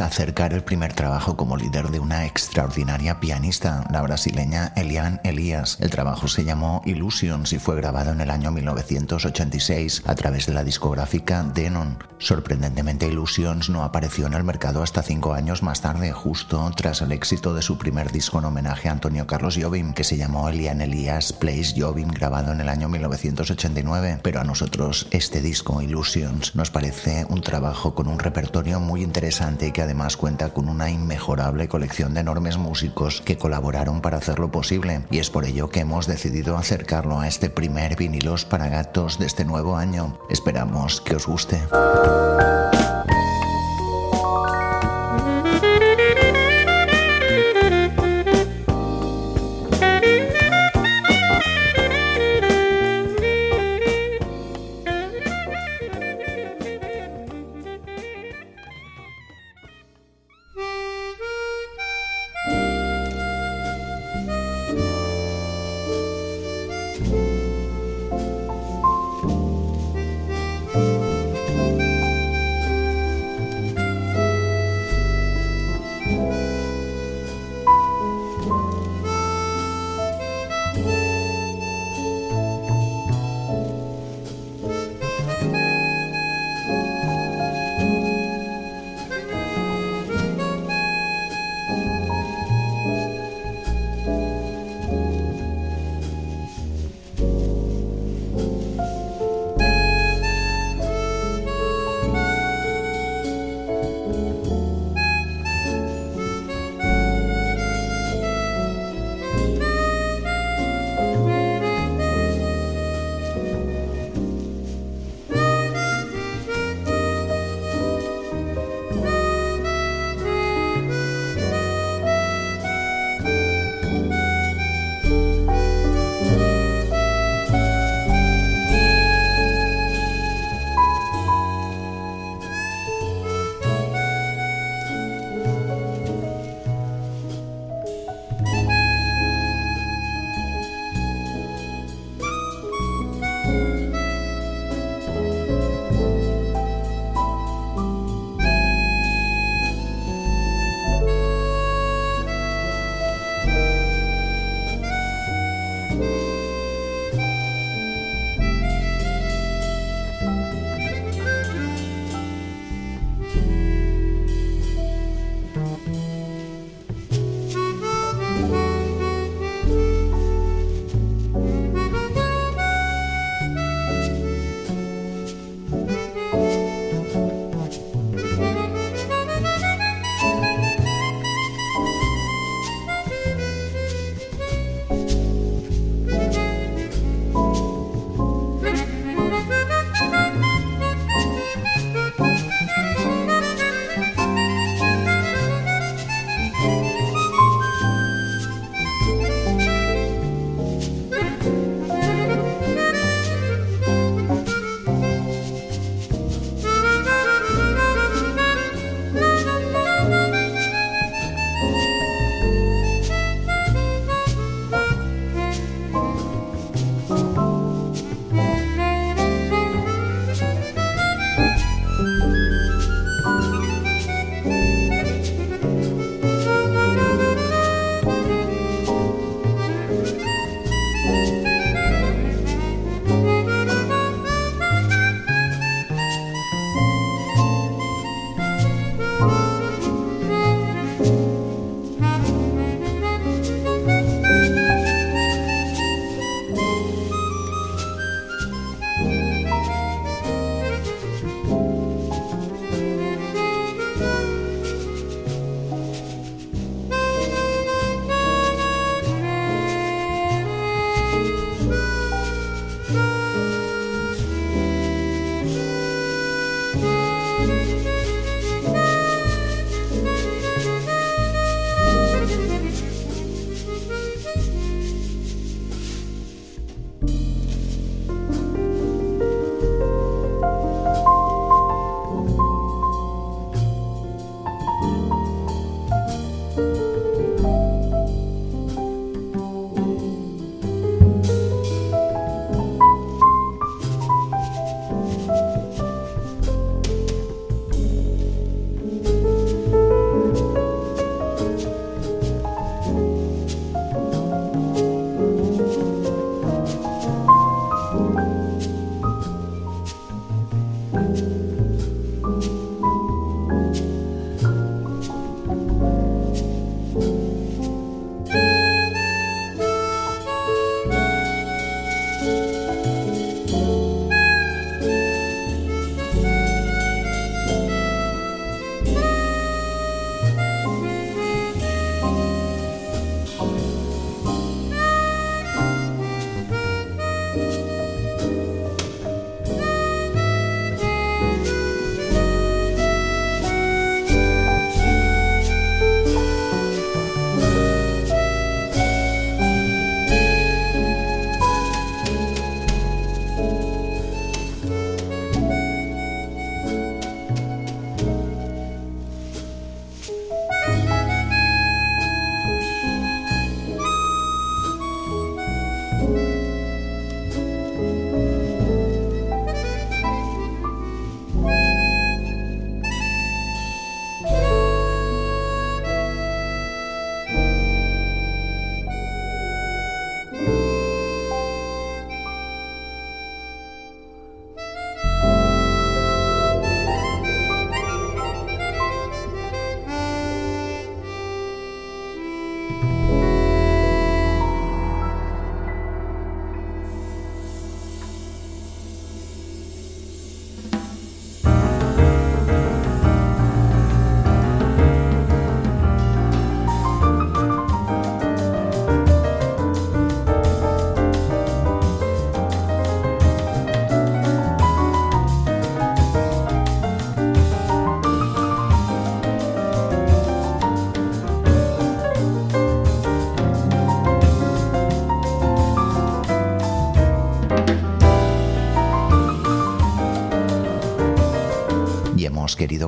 acercar el primer trabajo como líder de una extraordinaria pianista, la brasileña Eliane Elias. El trabajo se llamó Illusions y fue grabado en el año 1986 a través de la discográfica Denon. Sorprendentemente, Illusions no apareció en el mercado hasta cinco años más tarde, justo tras el éxito de su primer disco en homenaje a Antonio Carlos Jobim, que se llamó Eliane Elias Plays Jobim, grabado en el año 1989. Pero a nosotros este disco, Illusions, nos parece un trabajo con un repertorio muy interesante que además cuenta con una inmejorable colección de enormes músicos que colaboraron para hacerlo posible. Y es por ello que hemos decidido acercarlo a este primer vinilos para gatos de este nuevo año. Esperamos que os guste.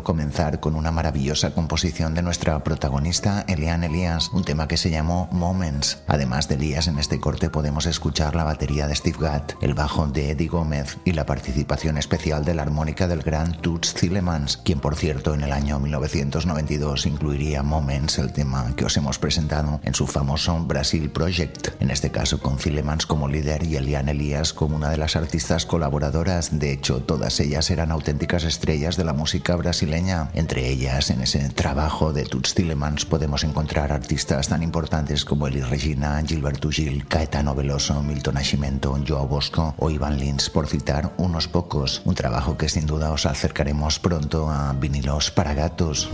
Comenzar con una maravillosa composición de nuestra protagonista Elian Elias, un tema que se llamó Moments. Además de Elias, en este corte podemos escuchar la batería de Steve Gadd, el bajo de Eddie Gómez y la participación especial de la armónica del gran Toots Thielemans, quien por cierto en el año 1992 incluiría Moments, el tema que os hemos presentado, en su famoso Brasil Project, en este caso con Thielemans como líder y Elian Elias como una de las artistas colaboradoras. De hecho, todas ellas eran auténticas estrellas de la música brasileña. Entre ellas, en ese trabajo de Toots Tillemans podemos encontrar artistas tan importantes como Eli Regina, Gilberto Gil, Caetano Veloso, Milton Nascimento, Joao Bosco o Ivan Lins, por citar unos pocos. Un trabajo que sin duda os acercaremos pronto a vinilos para gatos.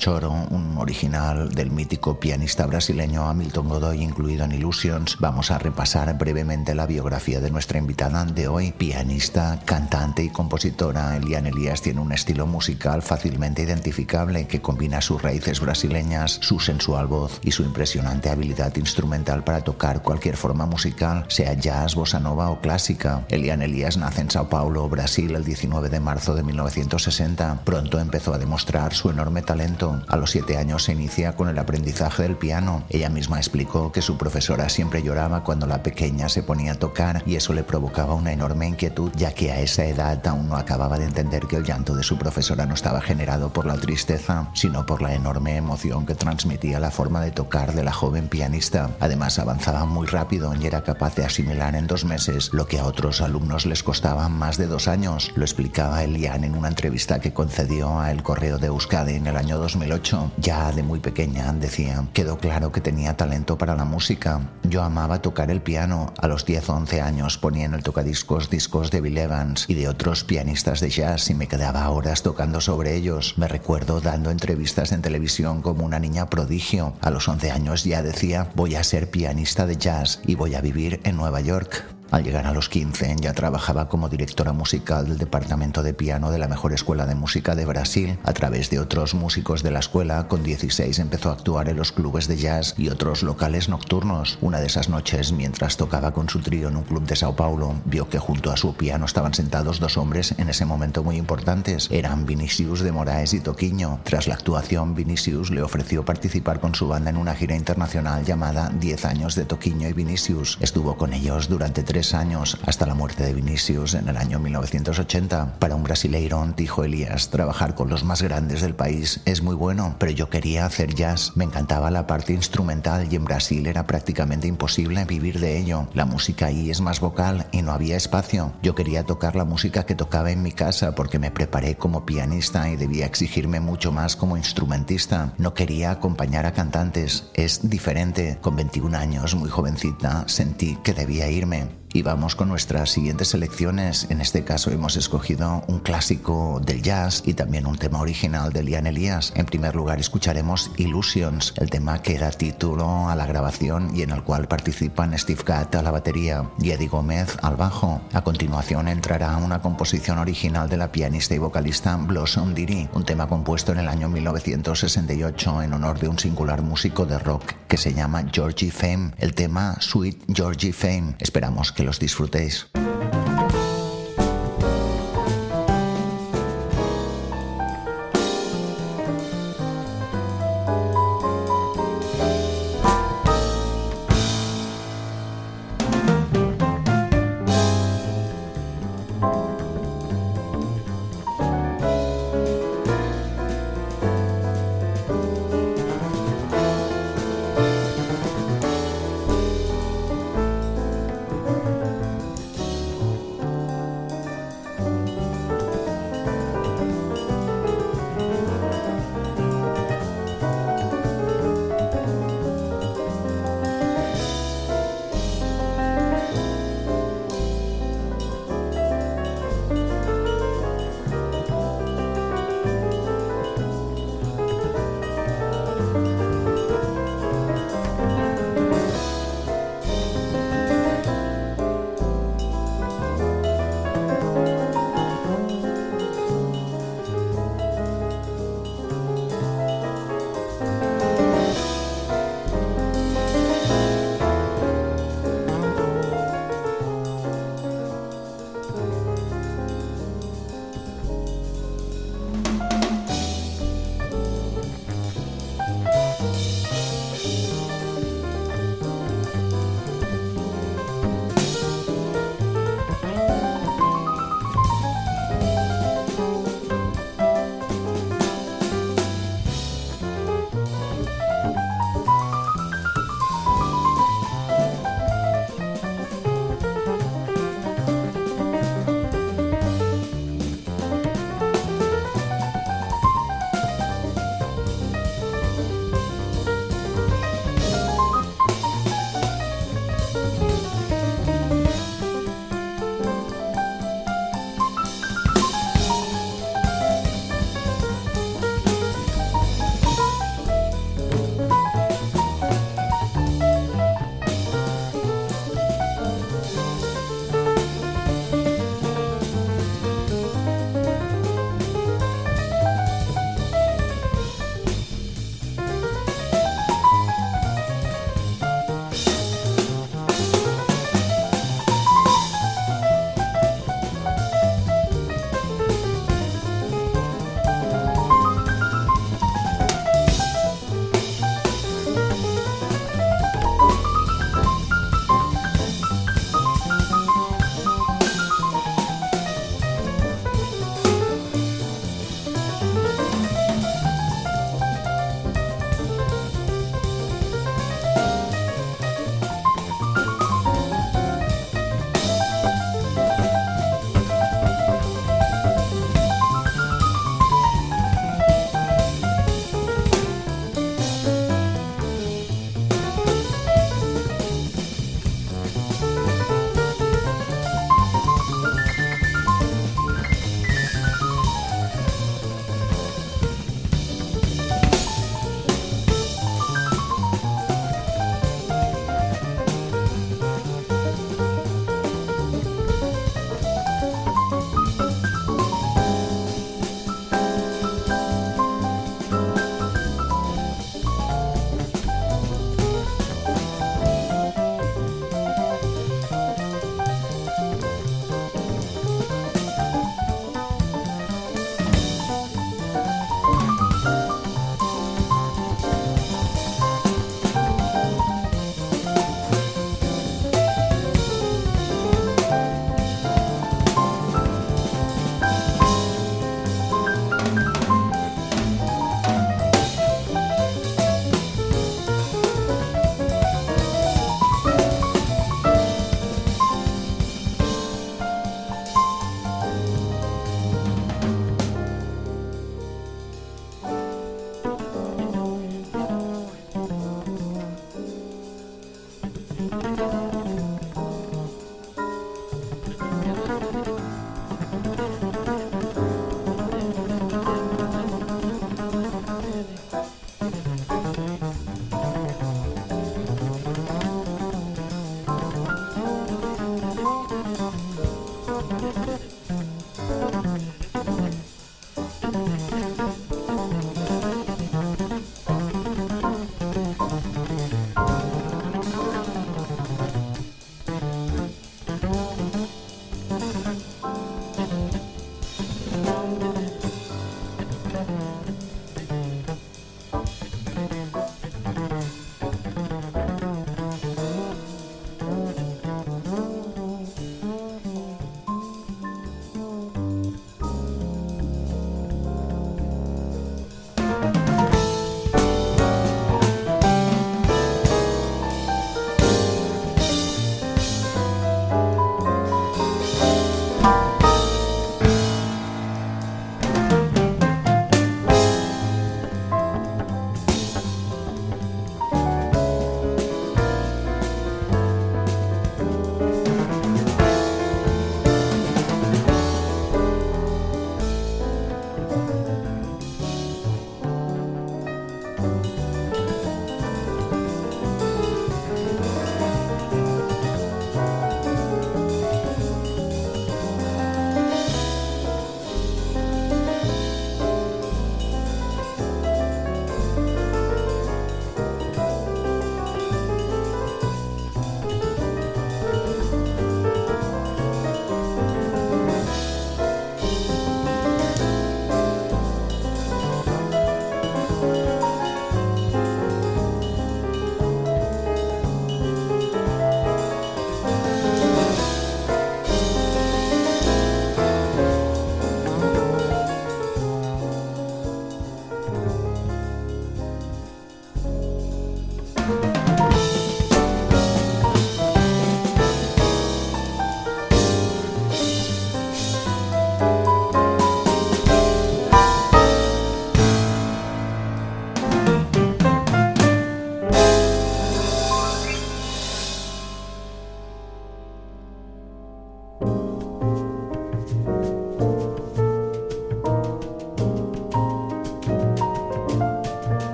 Choro, un original del mítico pianista brasileño Hamilton Godoy incluido en Illusions, vamos a repasar brevemente la biografía de nuestra invitada de hoy. Pianista, cantante y compositora, Elian Elias tiene un estilo musical fácilmente identificable que combina sus raíces brasileñas, su sensual voz y su impresionante habilidad instrumental para tocar cualquier forma musical, sea jazz, bossa nova o clásica. Elian Elias nace en Sao Paulo, Brasil, el 19 de marzo de 1960. Pronto empezó a demostrar su enorme talento a los siete años se inicia con el aprendizaje del piano. Ella misma explicó que su profesora siempre lloraba cuando la pequeña se ponía a tocar y eso le provocaba una enorme inquietud, ya que a esa edad aún no acababa de entender que el llanto de su profesora no estaba generado por la tristeza, sino por la enorme emoción que transmitía la forma de tocar de la joven pianista. Además, avanzaba muy rápido y era capaz de asimilar en dos meses lo que a otros alumnos les costaba más de dos años. Lo explicaba Elian en una entrevista que concedió a El Correo de Euskadi en el año 2000 2008, ya de muy pequeña, decía, quedó claro que tenía talento para la música. Yo amaba tocar el piano. A los 10 o 11 años ponía en el tocadiscos discos de Bill Evans y de otros pianistas de jazz y me quedaba horas tocando sobre ellos. Me recuerdo dando entrevistas en televisión como una niña prodigio. A los 11 años ya decía, voy a ser pianista de jazz y voy a vivir en Nueva York. Al llegar a los 15 ya trabajaba como directora musical del departamento de piano de la mejor escuela de música de Brasil. A través de otros músicos de la escuela, con 16 empezó a actuar en los clubes de jazz y otros locales nocturnos. Una de esas noches, mientras tocaba con su trío en un club de Sao Paulo, vio que junto a su piano estaban sentados dos hombres en ese momento muy importantes. Eran Vinicius de Moraes y Toquiño. Tras la actuación, Vinicius le ofreció participar con su banda en una gira internacional llamada 10 años de Toquiño y Vinicius. Estuvo con ellos durante tres años, hasta la muerte de Vinicius en el año 1980. Para un brasileiro, dijo Elías, trabajar con los más grandes del país es muy bueno, pero yo quería hacer jazz. Me encantaba la parte instrumental y en Brasil era prácticamente imposible vivir de ello. La música ahí es más vocal y no había espacio. Yo quería tocar la música que tocaba en mi casa porque me preparé como pianista y debía exigirme mucho más como instrumentista. No quería acompañar a cantantes. Es diferente. Con 21 años, muy jovencita, sentí que debía irme. Y vamos con nuestras siguientes selecciones. En este caso hemos escogido un clásico del jazz y también un tema original de Lian Elías. En primer lugar escucharemos Illusions, el tema que da título a la grabación y en el cual participan Steve Gadd a la batería y Eddie Gómez al bajo. A continuación entrará una composición original de la pianista y vocalista Blossom Diri, un tema compuesto en el año 1968 en honor de un singular músico de rock que se llama Georgie Fame, el tema Sweet Georgie Fame. Esperamos que que los disfrutéis.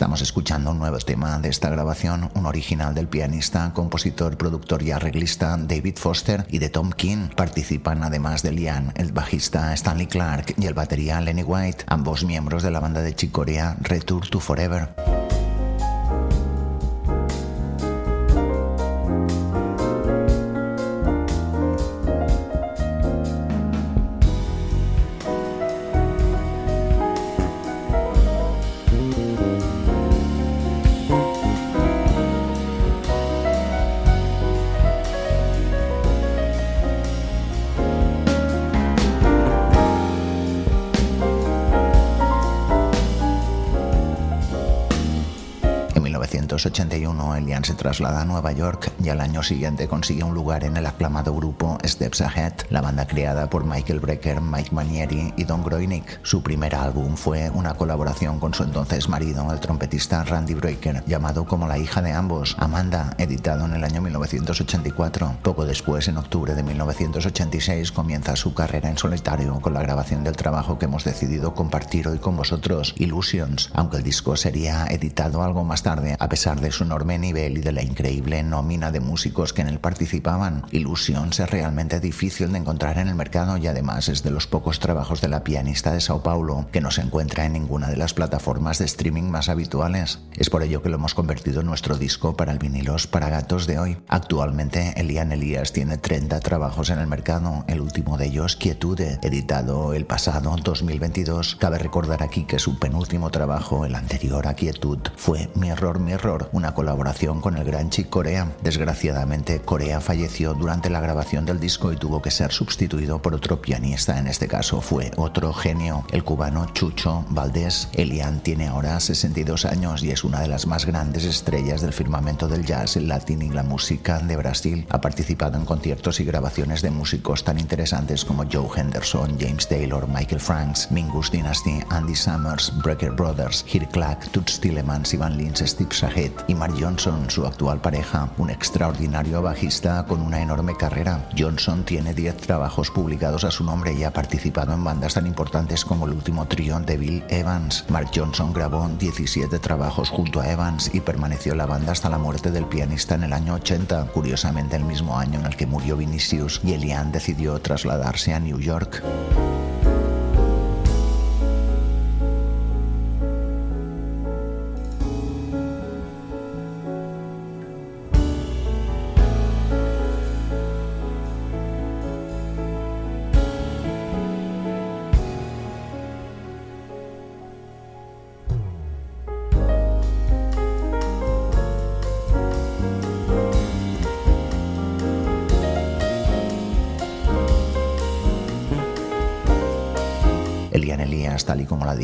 Estamos escuchando un nuevo tema de esta grabación, un original del pianista, compositor, productor y arreglista David Foster y de Tom King. Participan además de Lian, el bajista Stanley Clark y el batería Lenny White, ambos miembros de la banda de Chicorea Return to Forever. 1981, Elian se traslada a Nueva York y al año siguiente consigue un lugar en el aclamado grupo Steps Ahead, la banda creada por Michael Brecker, Mike Manieri y Don Groening. Su primer álbum fue una colaboración con su entonces marido, el trompetista Randy Brecker, llamado como la hija de ambos, Amanda, editado en el año 1984. Poco después, en octubre de 1986, comienza su carrera en solitario con la grabación del trabajo que hemos decidido compartir hoy con vosotros, Illusions, aunque el disco sería editado algo más tarde, a pesar de su enorme nivel y de la increíble nómina de músicos que en él participaban, Ilusions es realmente difícil de encontrar en el mercado y además es de los pocos trabajos de la pianista de Sao Paulo que no se encuentra en ninguna de las plataformas de streaming más habituales. Es por ello que lo hemos convertido en nuestro disco para el vinilos para gatos de hoy. Actualmente, Elian Elías tiene 30 trabajos en el mercado, el último de ellos Quietude, editado el pasado 2022. Cabe recordar aquí que su penúltimo trabajo, el anterior a Quietud, fue Mirror Una colaboración con el gran Chick Corea. Desgraciadamente, Corea falleció durante la grabación del disco y tuvo que ser sustituido por otro pianista. En este caso fue otro genio, el cubano Chucho Valdés. Elian tiene ahora 62 años y es una de las más grandes estrellas del firmamento del jazz, el latín y la música de Brasil. Ha participado en conciertos y grabaciones de músicos tan interesantes como Joe Henderson, James Taylor, Michael Franks, Mingus Dynasty, Andy Summers, Brecker Brothers, Hir Clark, Toots Tillemans, Ivan Lins, Steve Y Mark Johnson, su actual pareja, un extraordinario bajista con una enorme carrera. Johnson tiene 10 trabajos publicados a su nombre y ha participado en bandas tan importantes como el último trío de Bill Evans. Mark Johnson grabó 17 trabajos junto a Evans y permaneció en la banda hasta la muerte del pianista en el año 80, curiosamente el mismo año en el que murió Vinicius y Elian decidió trasladarse a New York.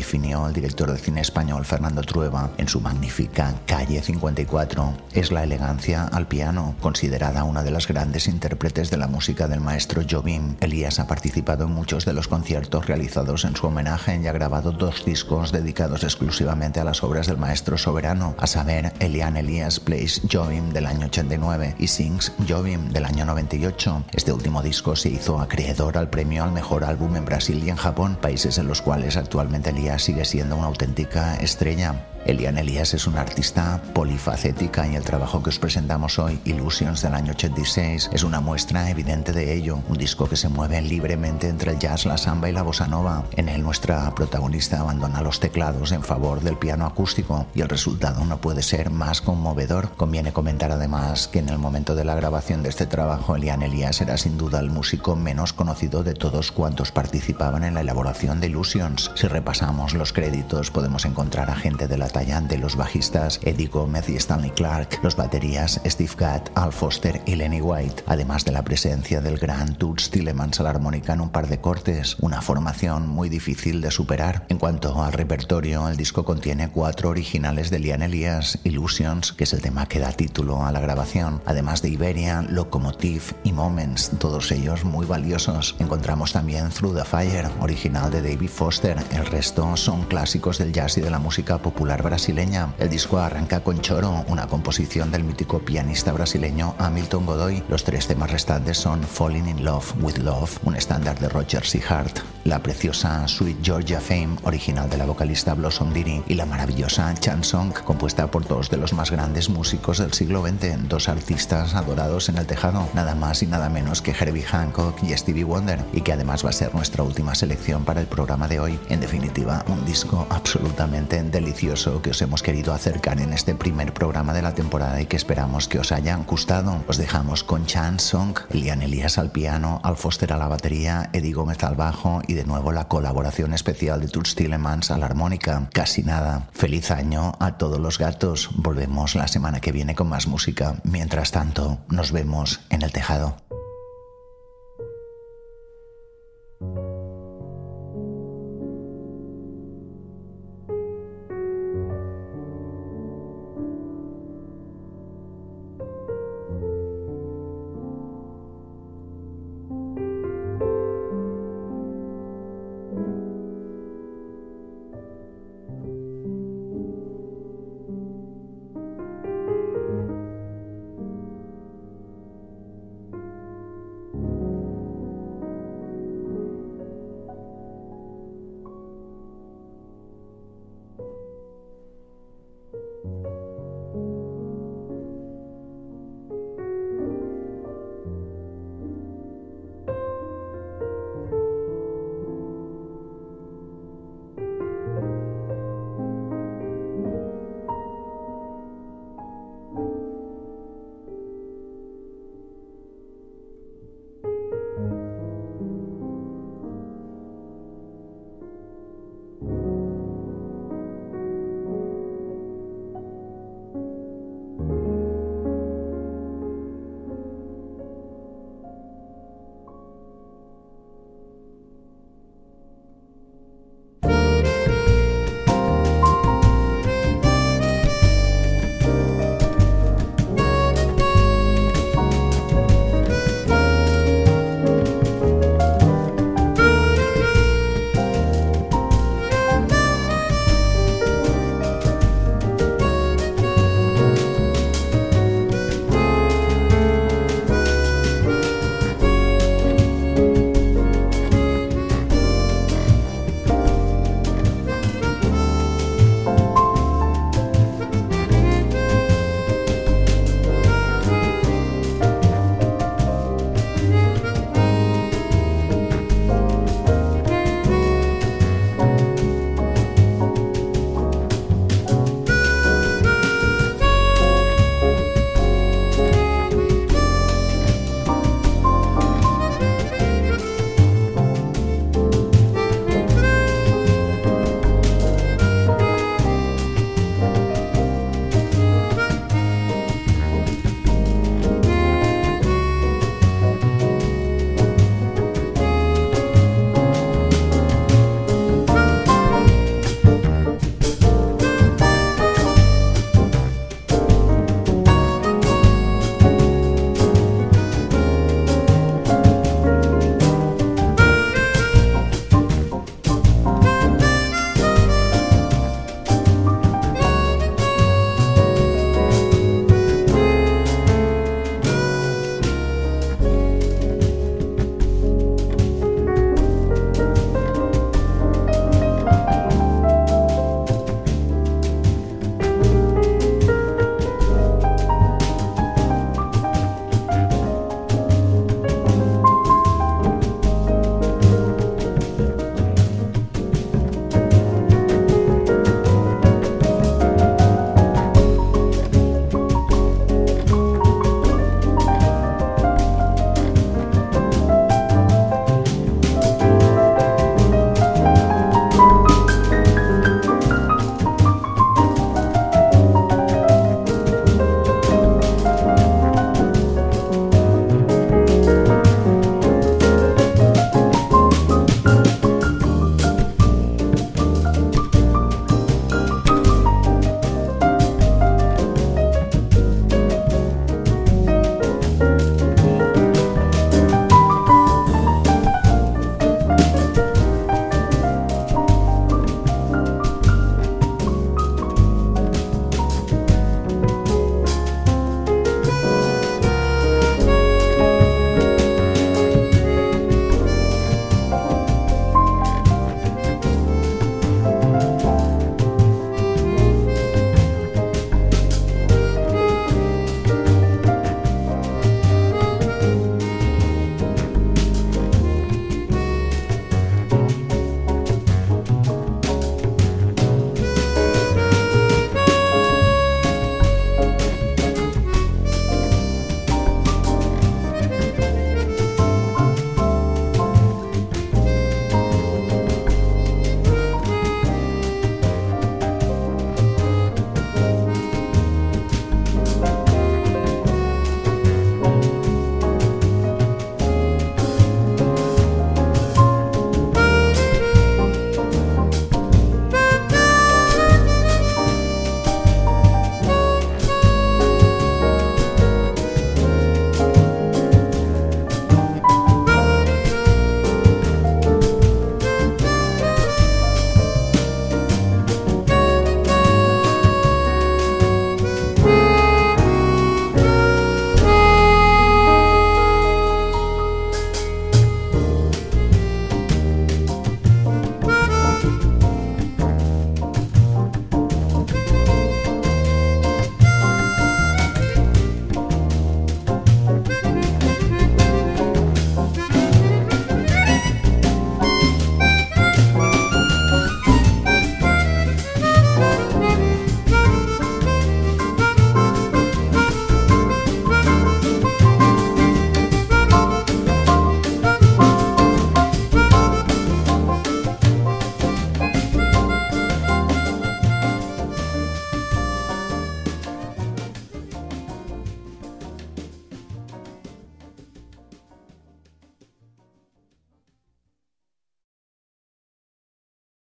Definió el director de cine español Fernando Trueba en su magnífica Calle 54, es la elegancia al piano, considerada una de las grandes intérpretes de la música del maestro Jobim. Elías ha participado en muchos de los conciertos realizados en su homenaje y ha grabado dos discos dedicados exclusivamente a las obras del maestro soberano, a saber, Elian Elías Plays Jobim del año 89 y Sings Jobim del año 98. Este último disco se hizo acreedor al premio al mejor álbum en Brasil y en Japón, países en los cuales actualmente Elías sigue siendo una auténtica estrella. Elian Elías es una artista polifacética y el trabajo que os presentamos hoy, Illusions del año 86, es una muestra evidente de ello. Un disco que se mueve libremente entre el jazz, la samba y la bossa nova. En él nuestra protagonista abandona los teclados en favor del piano acústico y el resultado no puede ser más conmovedor. Conviene comentar además que en el momento de la grabación de este trabajo, Elian Elías era sin duda el músico menos conocido de todos cuantos participaban en la elaboración de Illusions. Si repasamos los créditos podemos encontrar a gente de la de los bajistas Eddie Gómez y Stanley Clark, los baterías Steve Gadd, Al Foster y Lenny White, además de la presencia del gran Toots Tillemans a la en un par de cortes, una formación muy difícil de superar. En cuanto al repertorio, el disco contiene cuatro originales de Lian Elias, Illusions, que es el tema que da título a la grabación, además de Iberia, Locomotive y Moments, todos ellos muy valiosos. Encontramos también Through the Fire, original de David Foster, el resto son clásicos del jazz y de la música popular brasileña. El disco arranca con Choro, una composición del mítico pianista brasileño Hamilton Godoy. Los tres temas restantes son Falling in Love with Love, un estándar de Roger Hart. La preciosa Sweet Georgia Fame, original de la vocalista Blossom Dini, y la maravillosa Chan Song, compuesta por dos de los más grandes músicos del siglo XX, dos artistas adorados en el tejado, nada más y nada menos que Herbie Hancock y Stevie Wonder, y que además va a ser nuestra última selección para el programa de hoy. En definitiva, un disco absolutamente delicioso que os hemos querido acercar en este primer programa de la temporada y que esperamos que os haya gustado. Os dejamos con Chan Song, Lian Elías al piano, Al Foster a la batería, Eddie Gómez al bajo y de nuevo la colaboración especial de Toots Tillemans a la armónica. Casi nada. Feliz año a todos los gatos. Volvemos la semana que viene con más música. Mientras tanto, nos vemos en el tejado.